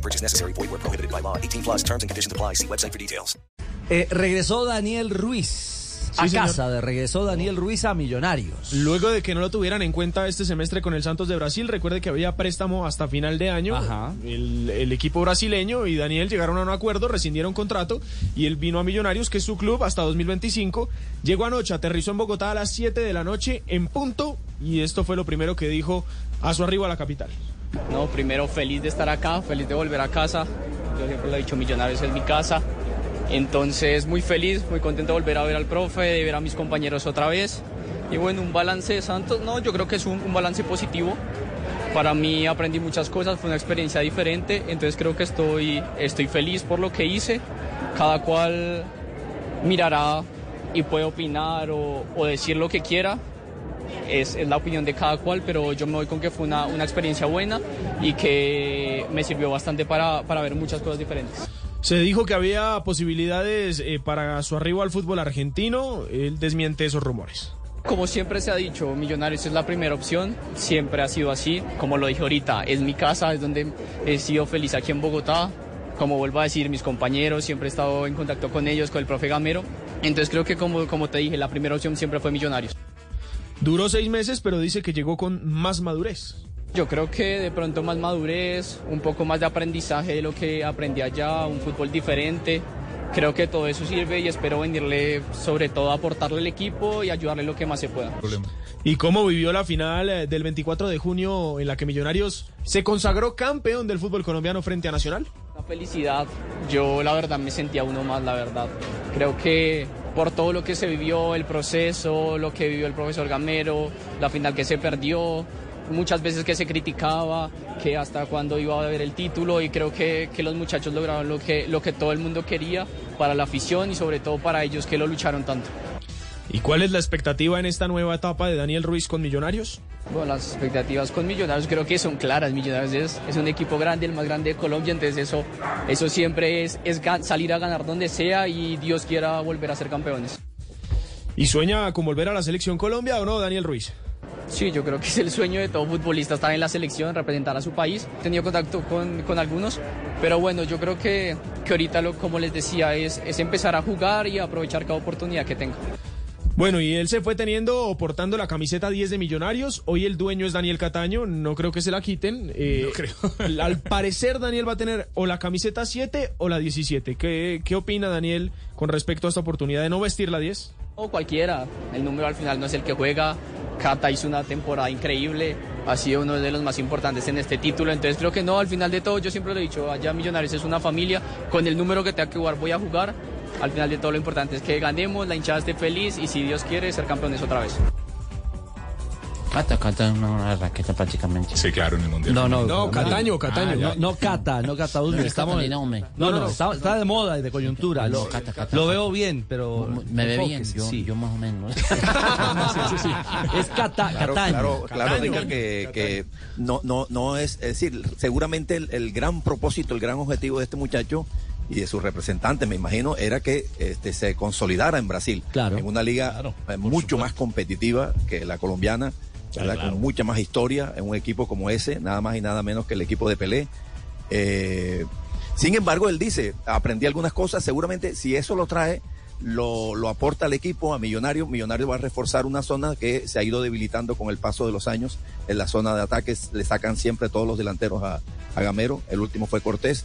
No purchase necessary. Void where prohibited by law. 18 plus terms and conditions apply. See website for details. Eh, regresó Daniel Ruiz a señor. casa, de regresó Daniel Ruiz a Millonarios. Luego de que no lo tuvieran en cuenta este semestre con el Santos de Brasil, recuerde que había préstamo hasta final de año. Ajá. El, el equipo brasileño y Daniel llegaron a un acuerdo, rescindieron contrato y él vino a Millonarios, que es su club, hasta 2025. Llegó anoche, aterrizó en Bogotá a las 7 de la noche en punto y esto fue lo primero que dijo a su arribo a la capital. No, primero feliz de estar acá, feliz de volver a casa. Yo siempre lo he dicho, Millonarios es mi casa. Entonces, muy feliz, muy contento de volver a ver al profe, de ver a mis compañeros otra vez. Y bueno, un balance Santos, no, yo creo que es un, balance positivo. Para mí aprendí muchas cosas, fue una experiencia diferente, entonces creo que estoy, estoy feliz por lo que hice. Cada cual mirará y puede opinar o decir lo que quiera, es, es la opinión de cada cual, pero yo me voy con que fue una, una experiencia buena y que me sirvió bastante para, para ver muchas cosas diferentes. Se dijo que había posibilidades eh, para su arribo al fútbol argentino, él desmiente esos rumores. Como siempre se ha dicho, Millonarios es la primera opción, siempre ha sido así, como lo dije ahorita, es mi casa, es donde he sido feliz aquí en Bogotá, como vuelvo a decir, mis compañeros, siempre he estado en contacto con ellos, con el profe Gamero, entonces creo que como, como te dije, la primera opción siempre fue Millonarios. Duró seis meses, pero dice que llegó con más madurez. Yo creo que de pronto más madurez, un poco más de aprendizaje de lo que aprendí allá, un fútbol diferente. Creo que todo eso sirve y espero venirle, sobre todo, a aportarle al equipo y ayudarle lo que más se pueda. ¿Y cómo vivió la final eh, del 24 de junio en la que Millonarios se consagró campeón del fútbol colombiano frente a Nacional? Una felicidad. Yo la verdad me sentía uno más, la verdad. Creo que por todo lo que se vivió, el proceso, lo que vivió el profesor Gamero, la final que se perdió, muchas veces que se criticaba, que hasta cuando iba a haber el título y creo que, que los muchachos lograron lo que, lo que todo el mundo quería para la afición y sobre todo para ellos que lo lucharon tanto. ¿Y cuál es la expectativa en esta nueva etapa de Daniel Ruiz con Millonarios? Bueno, las expectativas con Millonarios creo que son claras. Millonarios es, es un equipo grande, el más grande de Colombia, entonces eso, eso siempre es, es salir a ganar donde sea y Dios quiera volver a ser campeones. ¿Y sueña con volver a la selección Colombia o no, Daniel Ruiz? Sí, yo creo que es el sueño de todo futbolista estar en la selección, representar a su país. He tenido contacto con, con algunos, pero bueno, yo creo que, que ahorita, lo, como les decía, es, es empezar a jugar y aprovechar cada oportunidad que tenga. Bueno, y él se fue teniendo o portando la camiseta 10 de Millonarios. Hoy el dueño es Daniel Cataño. No creo que se la quiten. Eh, No creo. al parecer, Daniel va a tener o la camiseta 7 o la 17. ¿Qué, ¿Qué opina Daniel con respecto a esta oportunidad de no vestir la 10? O cualquiera, el número al final no es el que juega. Cata hizo una temporada increíble, ha sido uno de los más importantes en este título, entonces creo que no, al final de todo, yo siempre lo he dicho, allá Millonarios es una familia, con el número que tenga que jugar voy a jugar, al final de todo lo importante es que ganemos, la hinchada esté feliz y si Dios quiere ser campeones otra vez. Cata, Cata, una raqueta prácticamente. Sí, claro, en el mundial. No, no, No, Cataño, Cataño. No, no cata, no cata. No, estamos Catalina, hombre. No, no, está, está de moda y de coyuntura. Lo, No, cata, cata. lo veo bien, pero Me ve bien, yo, sí. yo más o menos. Es cata, Claro, Cataño. claro, claro, Cataño. Rica, que, que no, no, no es, es decir, seguramente el, el gran propósito, el gran objetivo de este muchacho y de sus representantes, me imagino, era que este, se consolidara en Brasil, Claro. en una liga eh, mucho más competitiva que la colombiana, ¿verdad? con mucha más historia, en un equipo como ese, nada más y nada menos que el equipo de Pelé. Eh, sin embargo, él dice, aprendí algunas cosas, seguramente si eso lo trae, lo, lo aporta al equipo, a Millonario, Millonario va a reforzar una zona que se ha ido debilitando con el paso de los años. En la zona de ataques le sacan siempre todos los delanteros a, a Gamero, el último fue Cortés,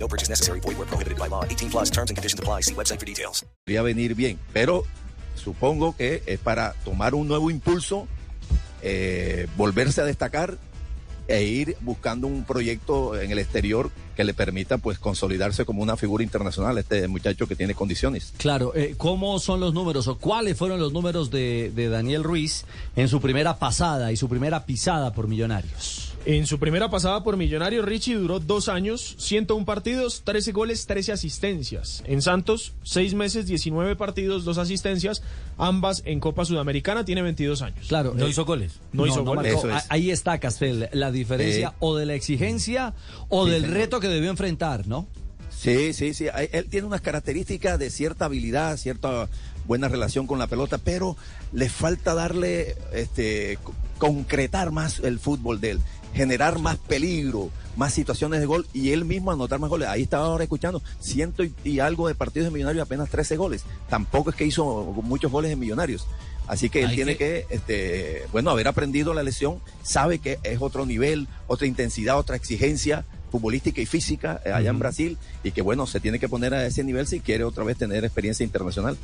No purchase necessary. Void where prohibited by law. 18 plus terms and conditions apply. See website for details. podría venir bien, pero supongo que es para tomar un nuevo impulso, eh, volverse a destacar e ir buscando un proyecto en el exterior que le permita pues consolidarse como una figura internacional este muchacho que tiene condiciones. Claro, eh, ¿cómo son los números o cuáles fueron los números de, de Daniel Ruiz en su primera pasada y su primera pisada por Millonarios? En su primera pasada por Millonarios, Richie duró dos años, 101 partidos, 13 goles, 13 asistencias. En Santos, seis meses, 19 partidos, dos asistencias, ambas en Copa Sudamericana, tiene 22 años. Claro, No eh, hizo goles. No, hizo goles. Eso es. Ahí está, Castel, la diferencia Eh. o de la exigencia o Sí, del señor. reto que debió enfrentar, ¿no? Sí, sí, sí. Él tiene unas características de cierta habilidad, cierta buena relación con la pelota, pero le falta darle, este, co- concretar más el fútbol de él, generar más peligro, más situaciones de gol y él mismo anotar más goles. Ahí estaba ahora escuchando, ciento y, y algo de partidos de Millonarios, apenas 13 goles. Tampoco es que hizo muchos goles en Millonarios. Así que él Hay tiene que- que, este, bueno, haber aprendido la lección, sabe que es otro nivel, otra intensidad, otra exigencia futbolística y física eh, allá en Brasil y que bueno, se tiene que poner a ese nivel si quiere otra vez tener experiencia internacional.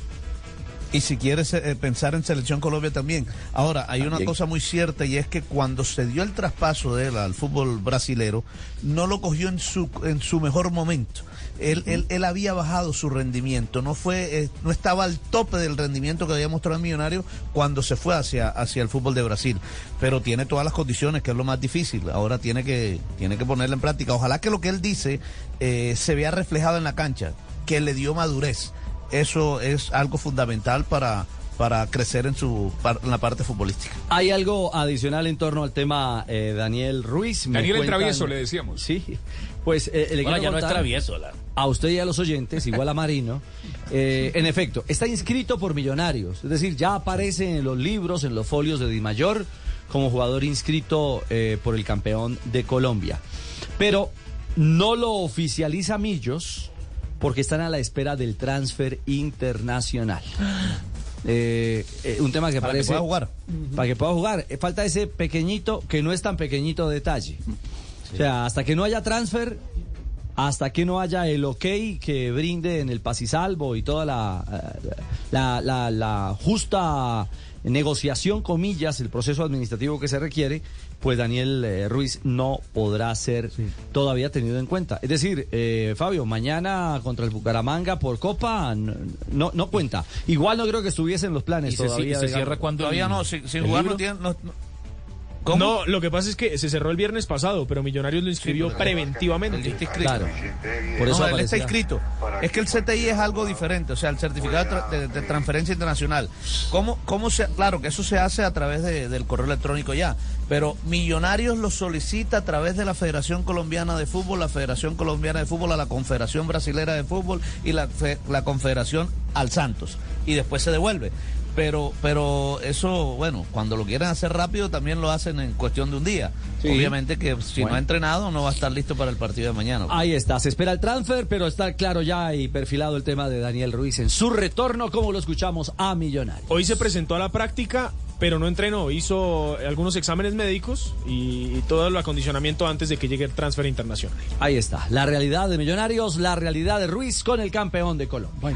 Y si quieres eh, pensar en Selección Colombia también. Ahora, hay una cosa muy cierta y es que cuando se dio el traspaso de él al fútbol brasilero, no lo cogió en su, en su mejor momento. Él, él, él había bajado su rendimiento, no fue, eh, no estaba al tope del rendimiento que había mostrado en Millonario cuando se fue hacia, hacia el fútbol de Brasil. Pero tiene todas las condiciones, que es lo más difícil. Ahora tiene que, tiene que ponerla en práctica. Ojalá que lo que él dice eh, se vea reflejado en la cancha, que le dio madurez eso es algo fundamental para, para crecer en, su, en la parte futbolística. Hay algo adicional en torno al tema eh, Daniel Ruiz. Me Daniel el cuentan- travieso, le decíamos. Sí, pues eh, le Bueno, ya no es travieso. La... a usted y a los oyentes, igual a Marino. eh, en efecto, está inscrito por Millonarios, es decir, ya aparece en los libros, en los folios de Di Mayor como jugador inscrito eh, por el campeón de Colombia. Pero no lo oficializa Millos porque están a la espera del transfer internacional. Eh, eh, un tema que Para que parece pueda jugar. para que pueda jugar. Falta ese pequeñito que no es tan pequeñito detalle. O sea, hasta que no haya transfer, hasta que no haya el ok que brinde en el pasisalvo y toda la, eh, la, la- la justa negociación, comillas, el proceso administrativo que se requiere, pues Daniel eh, Ruiz no podrá ser todavía tenido en cuenta. Es decir, eh, Fabio, mañana contra el Bucaramanga por Copa no, no, cuenta. Igual no creo que estuviese en los planes Y se, todavía. se digamos. cierra cuando. Todavía no, sin, sin el jugar no tiene... no- no- ¿Cómo? No, lo que pasa es que se cerró el viernes pasado, pero Millonarios lo inscribió preventivamente. Él está inscrito. Claro. Por eso No, él está inscrito. Es que el CTI es algo diferente, o sea, el certificado de, tra- de- de transferencia internacional. ¿Cómo, cómo se, claro que eso se hace a través de- del correo electrónico ya, pero Millonarios lo solicita a través de la Federación Colombiana de Fútbol, la Federación Colombiana de Fútbol, a la Confederación Brasilera de Fútbol y la, fe- la Confederación al Santos. Y después se devuelve. Pero, pero eso, bueno, cuando lo quieren hacer rápido también lo hacen en cuestión de un día. Sí. Obviamente que si no Bueno. ha entrenado no va a estar listo para el partido de mañana. Ahí está, se espera el transfer, pero está claro ya y perfilado el tema de Daniel Ruiz en su retorno, como lo escuchamos a Millonarios. Hoy se presentó a la práctica, pero no entrenó. Hizo algunos exámenes médicos y, y todo el acondicionamiento antes de que llegue el transfer internacional. Ahí está, la realidad de Millonarios, la realidad de Ruiz con el campeón de Colombia.